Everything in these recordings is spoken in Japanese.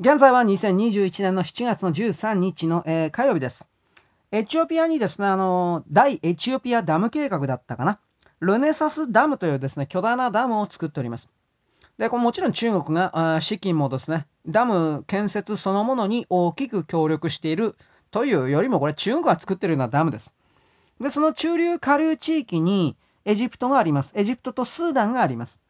現在は2021年の7月の13日の、えー、火曜日です。エチオピアにですね、あの、大エチオピアダム計画だったかな。ルネサスダムというですね、巨大なダムを作っております。で、これもちろん中国が資金もですね、ダム建設そのものに大きく協力しているというよりも、これ中国が作っているようなダムです。で、その中流下流地域にエジプトがあります。エジプトとスーダンがあります。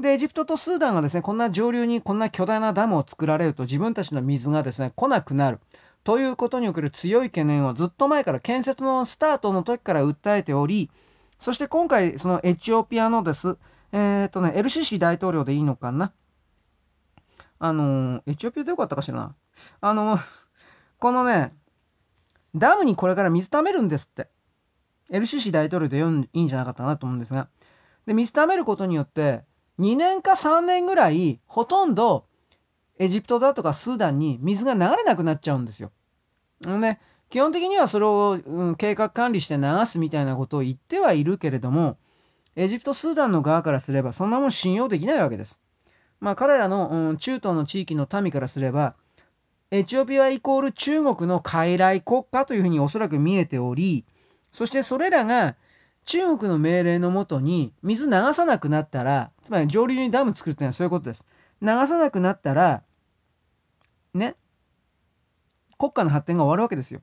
で、エジプトとスーダンがですね、こんな上流にこんな巨大なダムを作られると自分たちの水がですね、来なくなる。ということにおける強い懸念をずっと前から建設のスタートの時から訴えており、そして今回、そのエチオピアのです、えっ、とね、エルシシ大統領でいいのかな？あのエチオピアでよかったかしらな？あのこのね、ダムにこれから水貯めるんですって。LCC 大統領で読んいいんじゃなかったなと思うんですが。で、水貯めることによって、2年か3年ぐらい、ほとんどエジプトだとかスーダンに水が流れなくなっちゃうんですよ。ね、基本的にはそれを、うん、計画管理して流すみたいなことを言ってはいるけれども、エジプト、スーダンの側からすれば、そんなもん信用できないわけです。まあ、彼らの、うん、中東の地域の民からすれば、エチオピアイコール中国の傀儡国家というふうにおそらく見えており、そしてそれらが中国の命令のもとに水流さなくなったら、つまり上流にダム作るっていうのはそういうことです。流さなくなったら、ね、国家の発展が終わるわけですよ。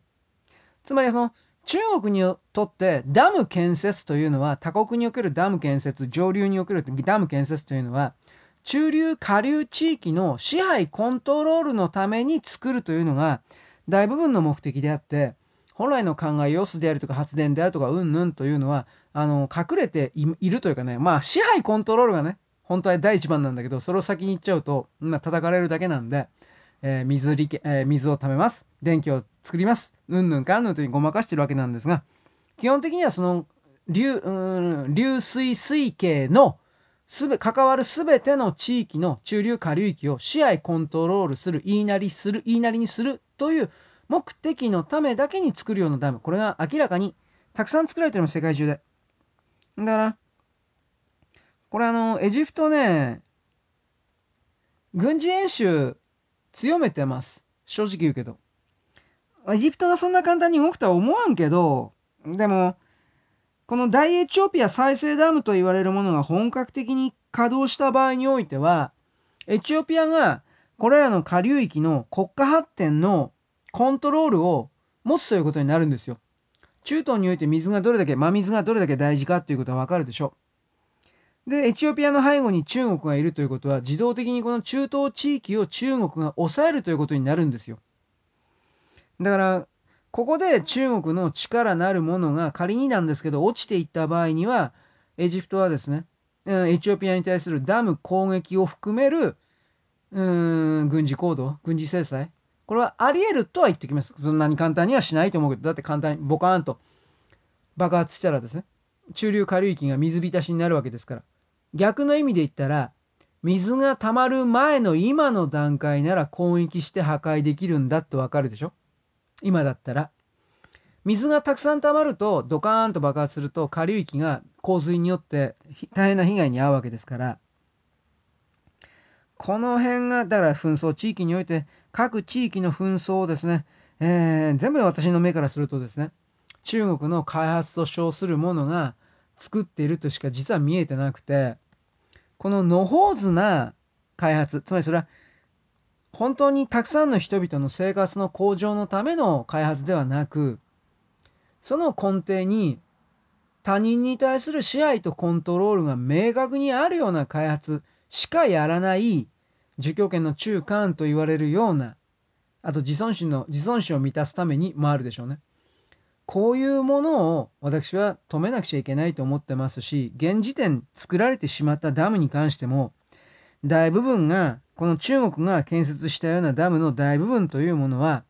つまりその中国にとってダム建設というのは他国におけるダム建設上流におけるダム建設というのは中流下流地域の支配コントロールのために作るというのが大部分の目的であって本来の考え様子であるとか発電であるとかうんぬんというのはあの隠れているというかねまあ支配コントロールがね本当は第一番なんだけどそれを先に言っちゃうと、まあ、叩かれるだけなんで、えー、水利、えー、水を貯めます。電気を作ります。うんぬんかんぬんというごまかしてるわけなんですが基本的にはその流うん流水水系のすべ関わるすべての地域の中流下流域を支配コントロールする言いなりする言いなりにするという目的のためだけに作るようなダム。これが明らかにたくさん作られてるの世界中で。だからこれあのエジプトね軍事演習強めてます。正直言うけど。エジプトがそんな簡単に動くとは思わんけどでもこの大エチオピア再生ダムと言われるものが本格的に稼働した場合においては、エチオピアがこれらの下流域の国家発展のコントロールを持つということになるんですよ。中東において水がどれだけ、真水がどれだけ大事かっていうことはわかるでしょう。で、エチオピアの背後に中国がいるということは、自動的にこの中東地域を中国が抑えるということになるんですよ。だから、ここで中国の力なるものが仮になんですけど落ちていった場合にはエジプトはですねエチオピアに対するダム攻撃を含めるうーん軍事行動軍事制裁これはあり得るとは言っておきます。そんなに簡単にはしないと思うけど。だって簡単にボカーンと爆発したらですね。中流下流域が水浸しになるわけですから。逆の意味で言ったら水が溜まる前の今の段階なら攻撃して破壊できるんだってわかるでしょ。今だったら。水がたくさん溜まるとドカーンと爆発すると下流域が洪水によって大変な被害に遭うわけですから。この辺がだから紛争地域において各地域の紛争をですね、えー、全部私の目からするとですね中国の開発と称するものが作っているとしか実は見えてなくてこの野放図な開発つまりそれは本当にたくさんの人々の生活の向上のための開発ではなくその根底に他人に対する支配とコントロールが明確にあるような開発しかやらない儒教権の中間と言われるようなあと自尊心の自尊心を満たすためにもあるでしょうね。こういうものを私は止めなくちゃいけないと思ってますし現時点作られてしまったダムに関しても大部分がこの中国が建設したようなダムの大部分というものは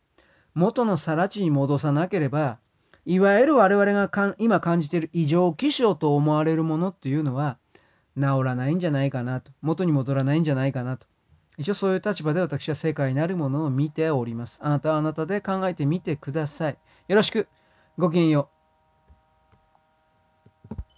元の更地に戻さなければいわゆる我々が今感じている異常気象と思われるものっていうのは治らないんじゃないかなと元に戻らないんじゃないかなと一応そういう立場で私は世界なるものを見ております。あなたはあなたで考えてみてください。よろしく。ごきげんよう。